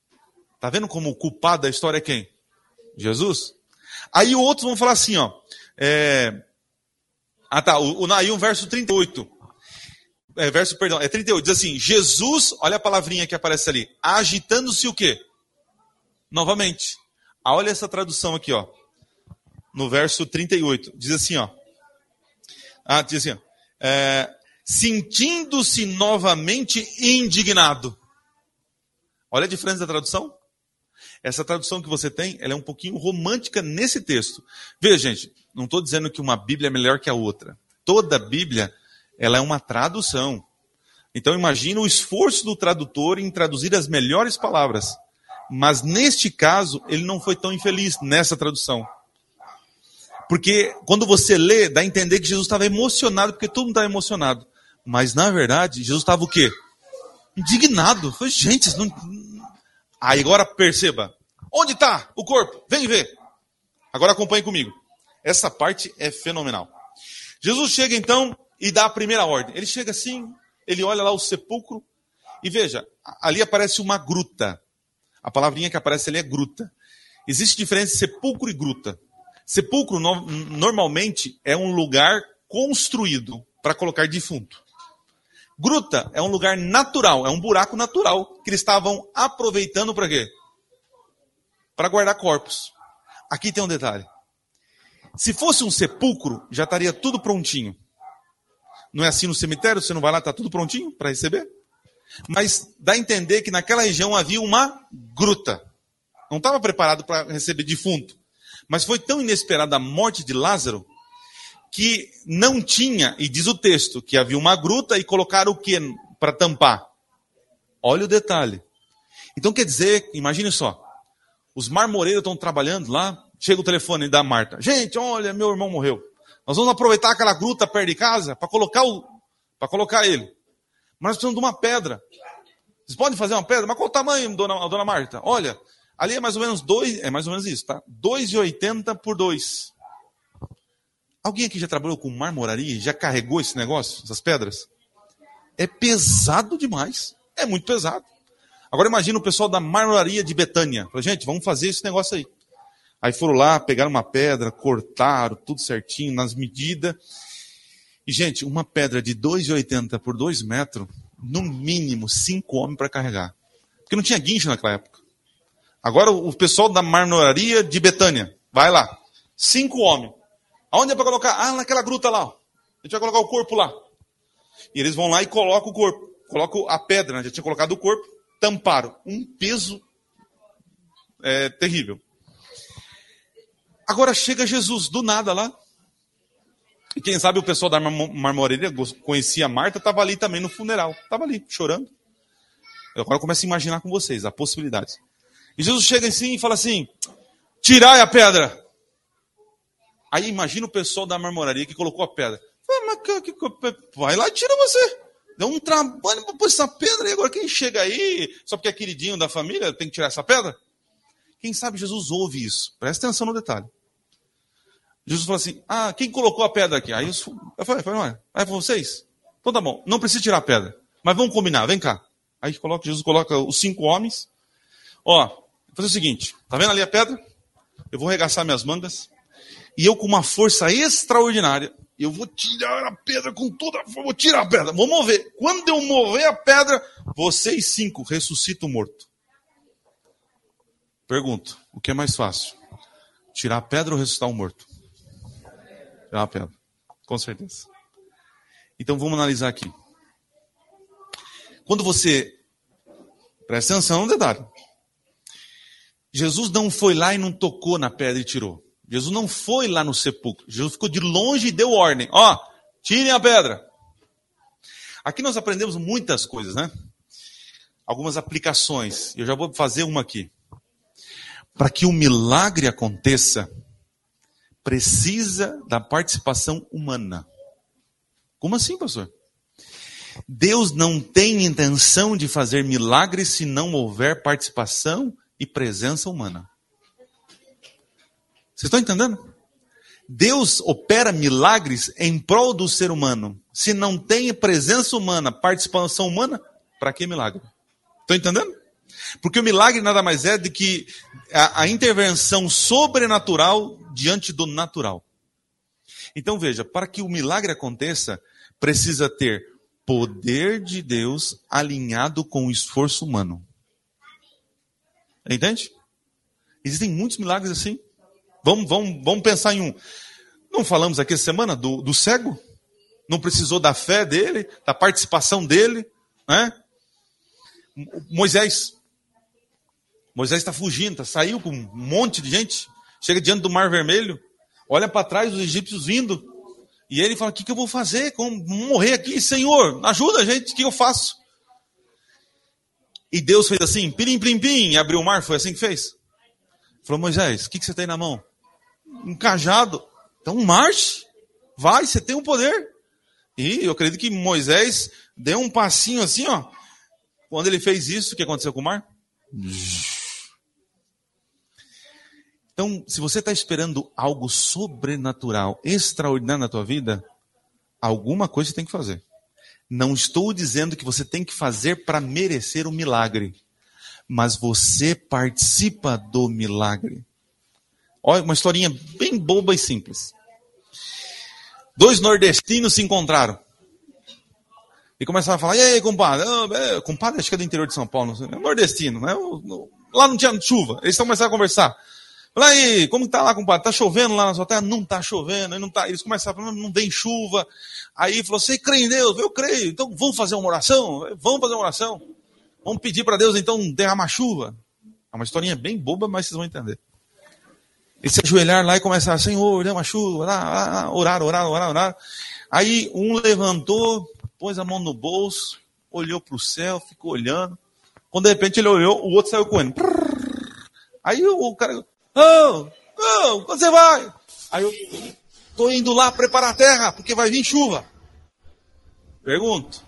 Tá vendo como o culpado da história é quem? Jesus? Aí outros vão falar assim, ó. É... Ah tá, o, o, verso 38 é, verso, perdão, é 38, diz assim, Jesus, olha a palavrinha que aparece ali, agitando-se o quê? Novamente. Ah, olha essa tradução aqui, ó. No verso 38, diz assim, ó. Ah, diz assim, ó. É, sentindo-se novamente indignado. Olha a diferença da tradução. Essa tradução que você tem, ela é um pouquinho romântica nesse texto. Veja, gente, não estou dizendo que uma Bíblia é melhor que a outra. Toda Bíblia ela é uma tradução. Então imagina o esforço do tradutor em traduzir as melhores palavras. Mas neste caso, ele não foi tão infeliz nessa tradução. Porque quando você lê, dá a entender que Jesus estava emocionado, porque todo mundo estava emocionado. Mas na verdade, Jesus estava o quê? Indignado. Foi, gente, não... Aí agora perceba. Onde está o corpo? Vem ver. Agora acompanhe comigo. Essa parte é fenomenal. Jesus chega então e dá a primeira ordem. Ele chega assim, ele olha lá o sepulcro e veja, ali aparece uma gruta. A palavrinha que aparece ali é gruta. Existe diferença entre sepulcro e gruta. Sepulcro no, normalmente é um lugar construído para colocar defunto. Gruta é um lugar natural, é um buraco natural que eles estavam aproveitando para quê? Para guardar corpos. Aqui tem um detalhe. Se fosse um sepulcro, já estaria tudo prontinho. Não é assim no cemitério? Você não vai lá, está tudo prontinho para receber? Mas dá a entender que naquela região havia uma gruta. Não estava preparado para receber defunto. Mas foi tão inesperada a morte de Lázaro que não tinha, e diz o texto, que havia uma gruta e colocaram o que para tampar? Olha o detalhe. Então quer dizer, imagine só, os marmoreiros estão trabalhando lá, chega o telefone da Marta. Gente, olha, meu irmão morreu. Nós vamos aproveitar aquela gruta perto de casa para colocar, o, colocar ele. Mas nós precisamos de uma pedra. Vocês podem fazer uma pedra? Mas qual o tamanho, dona, dona Marta? Olha, ali é mais ou menos dois, é mais ou menos isso, tá? 2,80 por 2. Alguém aqui já trabalhou com marmoraria? Já carregou esse negócio, essas pedras? É pesado demais. É muito pesado. Agora imagina o pessoal da marmoraria de Betânia. Fala, gente, vamos fazer esse negócio aí. Aí foram lá, pegaram uma pedra, cortaram tudo certinho, nas medidas. E, gente, uma pedra de 2,80 por 2 metros, no mínimo, cinco homens para carregar. Porque não tinha guincho naquela época. Agora o pessoal da marmoraria de Betânia, vai lá. Cinco homens. Aonde é para colocar? Ah, naquela gruta lá. A gente vai colocar o corpo lá. E eles vão lá e colocam o corpo. Colocam a pedra, né? já tinha colocado o corpo, tamparam. Um peso é, terrível. Agora chega Jesus do nada lá. E quem sabe o pessoal da marmoraria conhecia a Marta, estava ali também no funeral. Estava ali, chorando. Eu agora começo a imaginar com vocês a possibilidade. E Jesus chega assim e fala assim: tirai a pedra. Aí imagina o pessoal da marmoraria que colocou a pedra. Vai lá e tira você. Deu um trabalho para pôr essa pedra e agora quem chega aí, só porque é queridinho da família, tem que tirar essa pedra? Quem sabe Jesus ouve isso. Presta atenção no detalhe. Jesus falou assim: Ah, quem colocou a pedra aqui? Aí eu falei, falei é, é vocês? Então tá bom, não precisa tirar a pedra. Mas vamos combinar, vem cá. Aí coloca, Jesus coloca os cinco homens. Ó, vou fazer o seguinte: tá vendo ali a pedra? Eu vou regaçar minhas mangas. E eu, com uma força extraordinária, eu vou tirar a pedra com toda a força. Vou tirar a pedra, vou mover. Quando eu mover a pedra, vocês cinco ressuscitam morto. Pergunto: o que é mais fácil? Tirar a pedra ou ressuscitar um morto? Tirar a pedra, com certeza. Então vamos analisar aqui. Quando você. Presta atenção no detalhe. Jesus não foi lá e não tocou na pedra e tirou. Jesus não foi lá no sepulcro. Jesus ficou de longe e deu ordem. Ó, tirem a pedra. Aqui nós aprendemos muitas coisas, né? Algumas aplicações. Eu já vou fazer uma aqui. Para que o milagre aconteça, precisa da participação humana. Como assim, pastor? Deus não tem intenção de fazer milagres se não houver participação e presença humana. Vocês estão entendendo? Deus opera milagres em prol do ser humano. Se não tem presença humana, participação humana, para que milagre? Estão entendendo? Porque o milagre nada mais é do que a, a intervenção sobrenatural diante do natural. Então veja, para que o milagre aconteça, precisa ter poder de Deus alinhado com o esforço humano. Entende? Existem muitos milagres assim. Vamos, vamos, vamos pensar em um. Não falamos aqui essa semana do, do cego? Não precisou da fé dele, da participação dele, né? Moisés. Moisés está fugindo, tá, saiu com um monte de gente, chega diante do Mar Vermelho, olha para trás os egípcios vindo, e ele fala: O que, que eu vou fazer? Como morrer aqui? Senhor, ajuda a gente, o que eu faço? E Deus fez assim: pirim, pim, e abriu o mar, foi assim que fez. Falou: Moisés, o que, que você tem na mão? Um cajado. Então marche, vai, você tem o um poder. E eu acredito que Moisés deu um passinho assim, ó. Quando ele fez isso, o que aconteceu com o mar? Então, se você está esperando algo sobrenatural, extraordinário na tua vida, alguma coisa você tem que fazer. Não estou dizendo que você tem que fazer para merecer o milagre, mas você participa do milagre. Olha, uma historinha bem boba e simples. Dois nordestinos se encontraram. E começaram a falar, e aí, compadre? Oh, é, compadre, acho que é do interior de São Paulo, não é nordestino, né? Lá não tinha chuva. Eles começaram a conversar. Fala aí, como tá lá, compadre? Tá chovendo lá na sua terra? Não tá chovendo, não tá. Eles começaram a falar, não vem chuva. Aí falou, você crê em Deus? Eu creio. Então vamos fazer uma oração? Vamos fazer uma oração. Vamos pedir para Deus então derramar chuva. É uma historinha bem boba, mas vocês vão entender. Eles se ajoelharam lá e começaram, Senhor, derrama chuva, lá, orar, orar, orar, orar. Aí um levantou, pôs a mão no bolso, olhou para o céu, ficou olhando. Quando de repente ele olhou, o outro saiu correndo. Aí o cara, Oh, oh, quando você vai? Aí eu estou indo lá preparar a terra, porque vai vir chuva. Pergunto: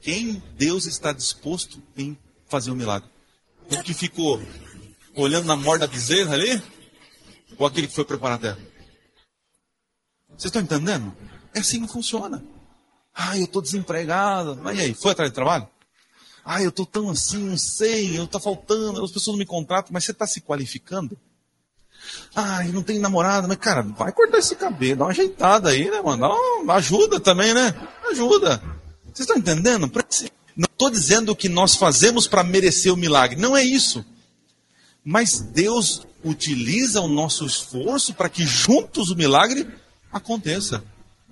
quem Deus está disposto em fazer o um milagre? O que ficou olhando na morda da bezerra ali? Ou aquele que foi preparar a terra? Vocês estão entendendo? É assim que funciona. Ah, eu estou desempregado. Mas e aí, foi atrás de trabalho? Ah, eu estou tão assim, não sei, eu tá faltando, as pessoas não me contratam, mas você está se qualificando? Ah, não tem namorada, mas cara, vai cortar esse cabelo, dá uma ajeitada aí, né, mano? Dá ajuda também, né? Ajuda. Vocês estão entendendo? Não estou dizendo que nós fazemos para merecer o milagre, não é isso. Mas Deus utiliza o nosso esforço para que juntos o milagre aconteça.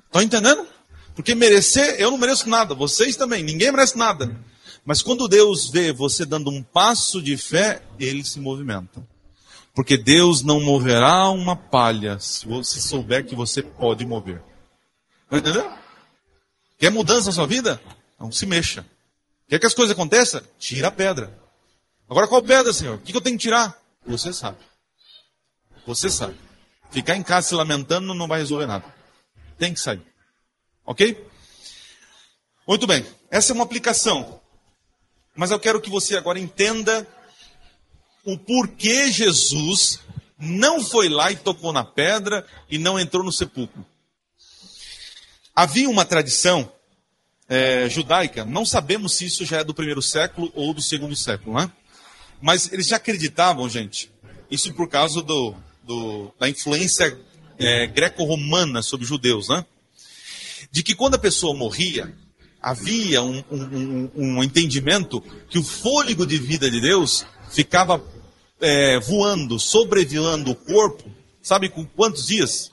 Estão entendendo? Porque merecer, eu não mereço nada, vocês também, ninguém merece nada. Mas quando Deus vê você dando um passo de fé, ele se movimenta. Porque Deus não moverá uma palha se você souber que você pode mover. Entendeu? Quer mudança na sua vida? Não se mexa. Quer que as coisas aconteçam? Tira a pedra. Agora qual pedra, Senhor? O que eu tenho que tirar? Você sabe. Você sabe. Ficar em casa se lamentando não vai resolver nada. Tem que sair. Ok? Muito bem. Essa é uma aplicação. Mas eu quero que você agora entenda o porquê Jesus não foi lá e tocou na pedra e não entrou no sepulcro. Havia uma tradição é, judaica, não sabemos se isso já é do primeiro século ou do segundo século, né? Mas eles já acreditavam, gente, isso por causa do, do da influência é, greco-romana sobre os judeus, né? De que quando a pessoa morria, havia um, um, um, entendimento que o fôlego de vida de Deus ficava é, voando, sobrevoando o corpo, sabe com quantos dias?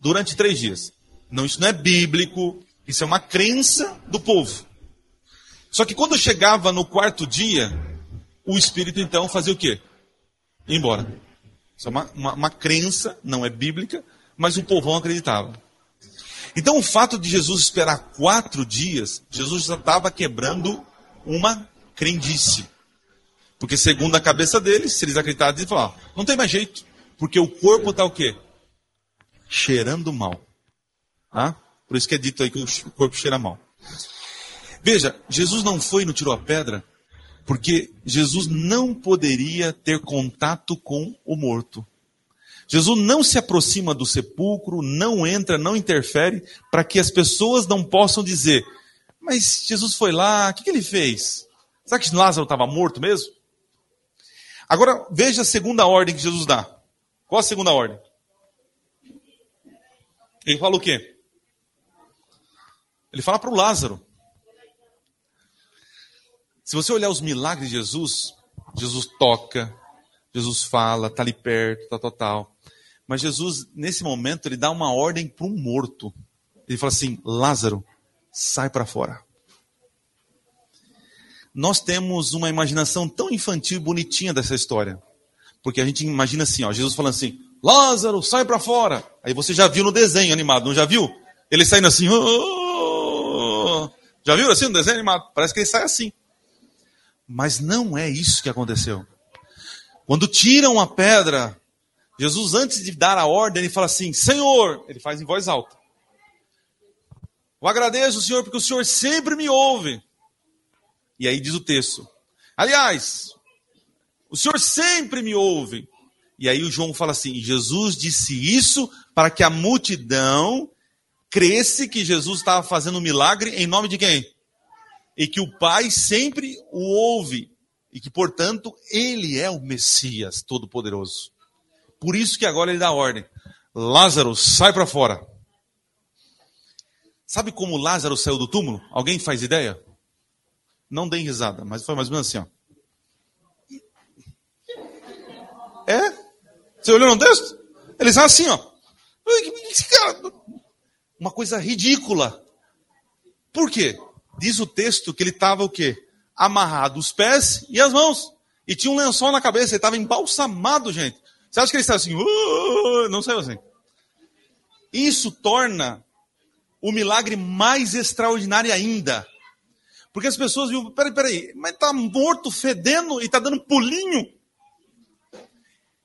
Durante três dias. Não, isso não é bíblico, isso é uma crença do povo. Só que quando chegava no quarto dia, o espírito então fazia o quê? Ia embora. Isso é uma, uma, uma crença, não é bíblica, mas o povão acreditava. Então, o fato de Jesus esperar quatro dias, Jesus já estava quebrando uma crendice. Porque, segundo a cabeça deles, se eles acreditavam, eles falavam: não tem mais jeito. Porque o corpo está o quê? Cheirando mal. Ah? Por isso que é dito aí que o corpo cheira mal. Veja, Jesus não foi e não tirou a pedra, porque Jesus não poderia ter contato com o morto. Jesus não se aproxima do sepulcro, não entra, não interfere, para que as pessoas não possam dizer: Mas Jesus foi lá, o que, que ele fez? Será que Lázaro estava morto mesmo? Agora, veja a segunda ordem que Jesus dá. Qual a segunda ordem? Ele fala o quê? Ele fala para o Lázaro. Se você olhar os milagres de Jesus, Jesus toca, Jesus fala, está ali perto, tal, tal, tal. Mas Jesus, nesse momento, ele dá uma ordem para um morto. Ele fala assim: Lázaro, sai para fora. Nós temos uma imaginação tão infantil e bonitinha dessa história. Porque a gente imagina assim, ó, Jesus falando assim: Lázaro, sai para fora. Aí você já viu no desenho animado, não já viu? Ele saindo assim. Oh! Já viu assim no desenho animado? Parece que ele sai assim. Mas não é isso que aconteceu. Quando tiram a pedra, Jesus, antes de dar a ordem, ele fala assim: Senhor, ele faz em voz alta. Eu agradeço, Senhor, porque o Senhor sempre me ouve. E aí diz o texto: Aliás, o Senhor sempre me ouve. E aí o João fala assim: Jesus disse isso para que a multidão cresce que Jesus estava fazendo um milagre em nome de quem? E que o Pai sempre o ouve. E que, portanto, ele é o Messias Todo-Poderoso. Por isso que agora ele dá ordem. Lázaro, sai para fora. Sabe como Lázaro saiu do túmulo? Alguém faz ideia? Não deem risada, mas foi mais ou menos assim, ó. É? Você olhou no texto? Ele sai assim, ó. Uma coisa ridícula. Por quê? Diz o texto que ele estava o quê? Amarrado os pés e as mãos. E tinha um lençol na cabeça, ele estava embalsamado, gente. Você acha que ele está assim? Uh, não saiu assim. Isso torna o milagre mais extraordinário ainda. Porque as pessoas viram, peraí, peraí, mas está morto, fedendo e está dando pulinho.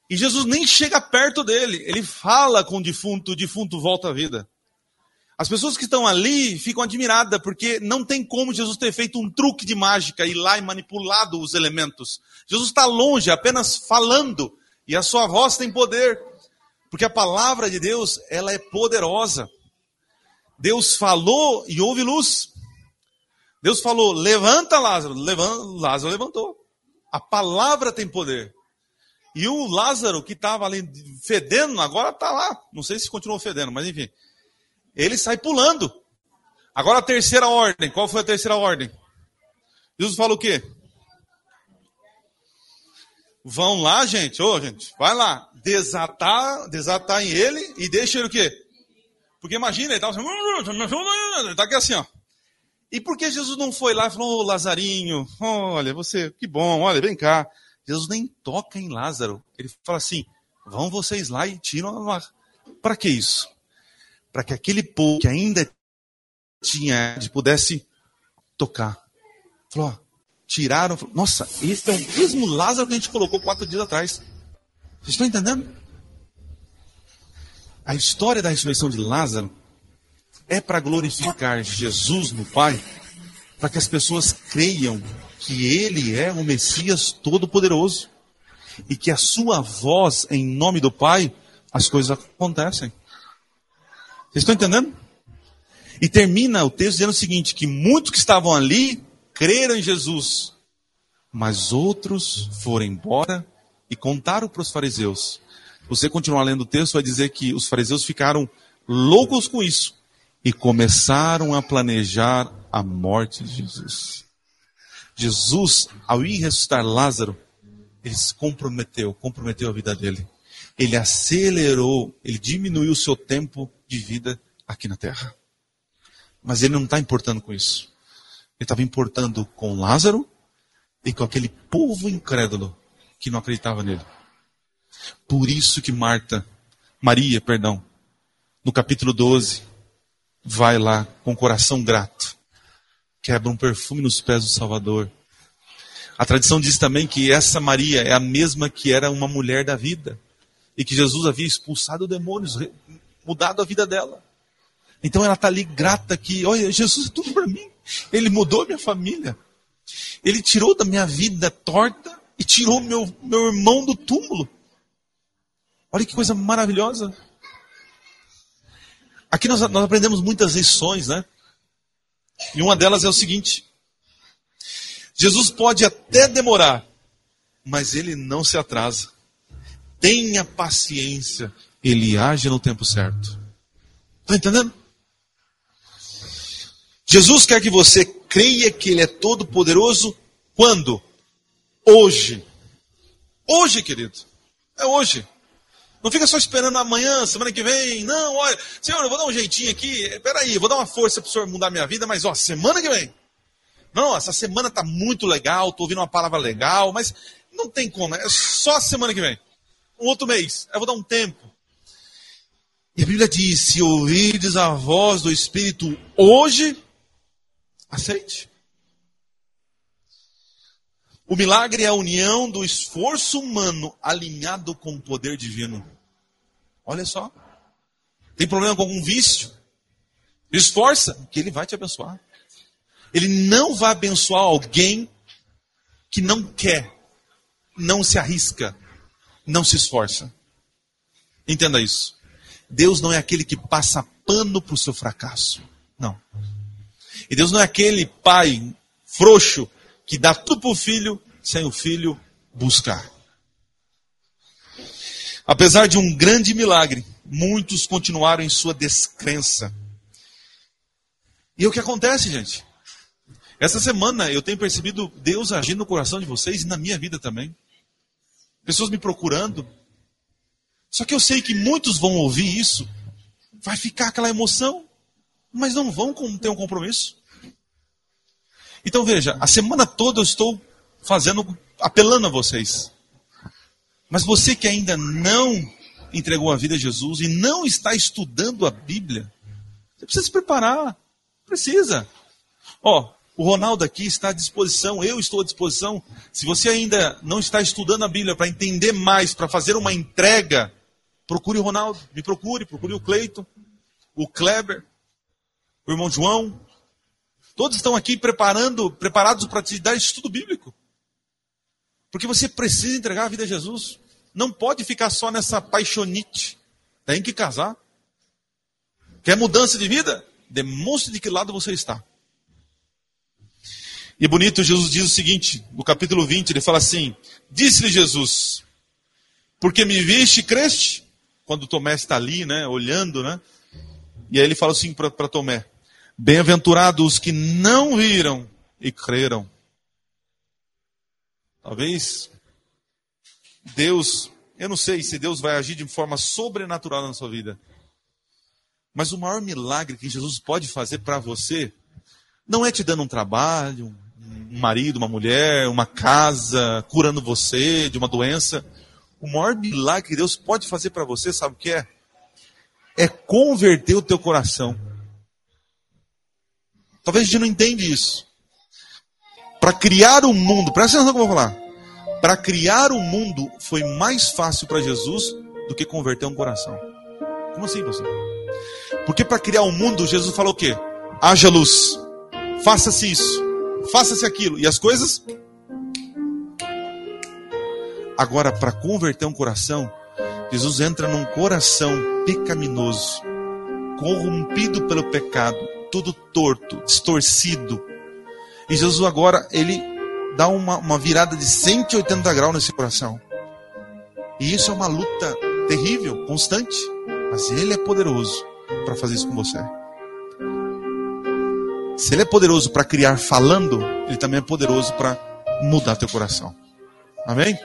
E Jesus nem chega perto dele. Ele fala com o defunto, o defunto volta à vida. As pessoas que estão ali ficam admiradas, porque não tem como Jesus ter feito um truque de mágica, ir lá e manipulado os elementos. Jesus está longe, apenas falando. E a sua voz tem poder, porque a palavra de Deus, ela é poderosa. Deus falou e houve luz. Deus falou: "Levanta Lázaro". Levanta, Lázaro levantou. A palavra tem poder. E o Lázaro que estava ali fedendo, agora está lá. Não sei se continuou fedendo, mas enfim. Ele sai pulando. Agora a terceira ordem. Qual foi a terceira ordem? Jesus fala o quê? Vão lá, gente, ô gente, vai lá, desatar, desatar em ele e deixa ele o quê? Porque imagina, ele estava assim, ele tá aqui assim, ó. E por que Jesus não foi lá e falou, ô Lazarinho, olha, você, que bom, olha, vem cá. Jesus nem toca em Lázaro. Ele fala assim, vão vocês lá e tiram lá. Para que isso? Para que aquele povo que ainda tinha, pudesse tocar. Falou, ó, tiraram. Nossa, esse é o mesmo Lázaro que a gente colocou quatro dias atrás. Vocês estão entendendo? A história da ressurreição de Lázaro é para glorificar Jesus no Pai, para que as pessoas creiam que Ele é o Messias Todo-Poderoso e que a sua voz, em nome do Pai, as coisas acontecem. Vocês estão entendendo? E termina o texto dizendo o seguinte: que muitos que estavam ali creram em Jesus, mas outros foram embora e contaram para os fariseus. Você continuar lendo o texto vai dizer que os fariseus ficaram loucos com isso e começaram a planejar a morte de Jesus. Jesus, ao ir ressuscitar Lázaro, ele se comprometeu, comprometeu a vida dele. Ele acelerou, ele diminuiu o seu tempo de vida aqui na terra. Mas ele não está importando com isso. Ele estava importando com Lázaro e com aquele povo incrédulo que não acreditava nele. Por isso que Marta, Maria, perdão, no capítulo 12, vai lá com o coração grato, quebra um perfume nos pés do Salvador. A tradição diz também que essa Maria é a mesma que era uma mulher da vida e que Jesus havia expulsado demônios, mudado a vida dela. Então ela está ali grata que, olha, Jesus é tudo para mim. Ele mudou minha família. Ele tirou da minha vida torta e tirou meu, meu irmão do túmulo. Olha que coisa maravilhosa. Aqui nós, nós aprendemos muitas lições, né? E uma delas é o seguinte: Jesus pode até demorar, mas ele não se atrasa. Tenha paciência, ele age no tempo certo. Está entendendo? Jesus quer que você creia que Ele é todo poderoso quando? Hoje. Hoje, querido. É hoje. Não fica só esperando amanhã, semana que vem. Não, olha, Senhor, eu vou dar um jeitinho aqui. Peraí, vou dar uma força para o Senhor mudar minha vida, mas ó, semana que vem. Não, essa semana tá muito legal, tô ouvindo uma palavra legal, mas não tem como, é só semana que vem. Um outro mês, eu vou dar um tempo. E a Bíblia diz: se ouvirdes a voz do Espírito hoje, aceite. O milagre é a união do esforço humano alinhado com o poder divino. Olha só. Tem problema com algum vício? Esforça, que ele vai te abençoar. Ele não vai abençoar alguém que não quer, não se arrisca, não se esforça. Entenda isso. Deus não é aquele que passa pano para o seu fracasso. Não. E Deus não é aquele pai frouxo que dá tudo para o filho sem o filho buscar. Apesar de um grande milagre, muitos continuaram em sua descrença. E o que acontece, gente? Essa semana eu tenho percebido Deus agindo no coração de vocês e na minha vida também. Pessoas me procurando, só que eu sei que muitos vão ouvir isso, vai ficar aquela emoção, mas não vão ter um compromisso. Então veja, a semana toda eu estou fazendo, apelando a vocês. Mas você que ainda não entregou a vida a Jesus e não está estudando a Bíblia, você precisa se preparar. Precisa. Ó, o Ronaldo aqui está à disposição, eu estou à disposição. Se você ainda não está estudando a Bíblia para entender mais, para fazer uma entrega, Procure o Ronaldo, me procure, procure o Cleiton, o Kleber, o irmão João. Todos estão aqui preparando, preparados para te dar estudo bíblico. Porque você precisa entregar a vida a Jesus. Não pode ficar só nessa paixonite. Tem que casar. Quer mudança de vida? Demonstre de que lado você está. E é bonito, Jesus diz o seguinte, no capítulo 20, ele fala assim: Disse-lhe Jesus, porque me viste e creste? quando Tomé está ali, né, olhando, né? E aí ele fala assim para Tomé: Bem-aventurados os que não viram e creram. Talvez Deus, eu não sei se Deus vai agir de forma sobrenatural na sua vida. Mas o maior milagre que Jesus pode fazer para você não é te dando um trabalho, um marido, uma mulher, uma casa, curando você de uma doença. O maior milagre que Deus pode fazer para você, sabe o que é? É converter o teu coração. Talvez a gente não entende isso. Para criar o mundo, presta atenção no que eu vou falar. Para criar o mundo foi mais fácil para Jesus do que converter um coração. Como assim, pastor? Porque para criar o mundo, Jesus falou o quê? Haja luz. Faça-se isso. Faça-se aquilo. E as coisas Agora, para converter um coração, Jesus entra num coração pecaminoso, corrompido pelo pecado, todo torto, distorcido. E Jesus agora, ele dá uma, uma virada de 180 graus nesse coração. E isso é uma luta terrível, constante. Mas ele é poderoso para fazer isso com você. Se ele é poderoso para criar falando, ele também é poderoso para mudar teu coração. Amém?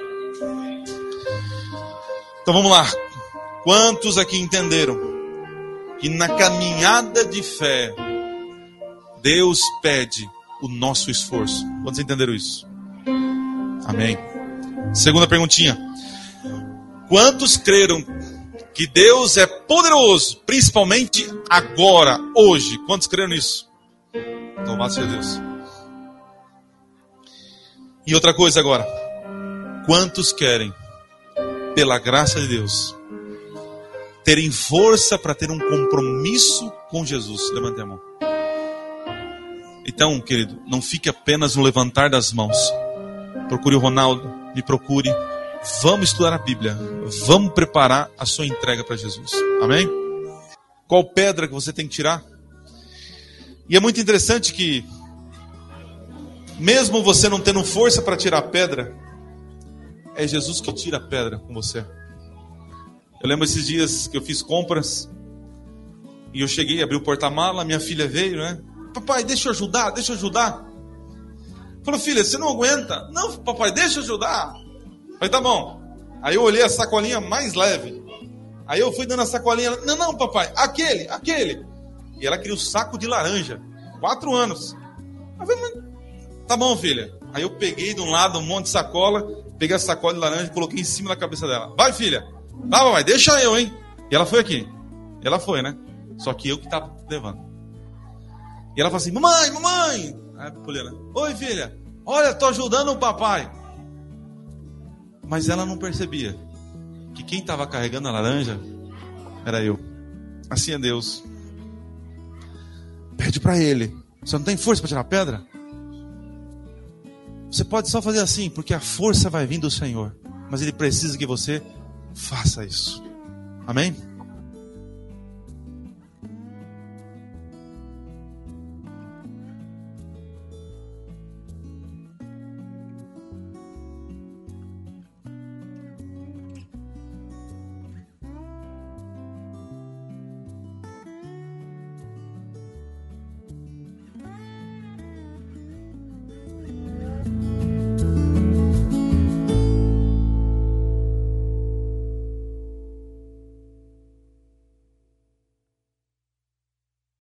Então vamos lá. Quantos aqui entenderam que na caminhada de fé Deus pede o nosso esforço? Quantos entenderam isso? Amém. Segunda perguntinha. Quantos creram que Deus é poderoso, principalmente agora, hoje. Quantos creram nisso? Louvado seja Deus. E outra coisa agora. Quantos querem, pela graça de Deus, terem força para ter um compromisso com Jesus? Levante a mão. Então, querido, não fique apenas no levantar das mãos. Procure o Ronaldo, me procure. Vamos estudar a Bíblia. Vamos preparar a sua entrega para Jesus. Amém? Qual pedra que você tem que tirar? E é muito interessante que, mesmo você não tendo força para tirar a pedra, é Jesus que tira a pedra com você. Eu lembro esses dias que eu fiz compras e eu cheguei, abri o porta-mala, minha filha veio, né? Papai, deixa eu ajudar, deixa eu ajudar. Falou, filha, você não aguenta? Não, papai, deixa eu ajudar. Falei, tá bom. Aí eu olhei a sacolinha mais leve. Aí eu fui dando a sacolinha. Não, não, papai, aquele, aquele. E ela queria o saco de laranja. Quatro anos. Eu falei, tá bom, filha. Aí eu peguei de um lado um monte de sacola, peguei a sacola de laranja e coloquei em cima da cabeça dela. Vai, filha. Vai, papai, deixa eu, hein? E ela foi aqui. E ela foi, né? Só que eu que tava levando. E ela falou assim: Mamãe, mamãe! Aí Poliana, oi filha, olha, tô ajudando o papai. Mas ela não percebia que quem estava carregando a laranja era eu. Assim é Deus. Pede para ele. Você não tem força para tirar a pedra? Você pode só fazer assim, porque a força vai vir do Senhor. Mas ele precisa que você faça isso. Amém?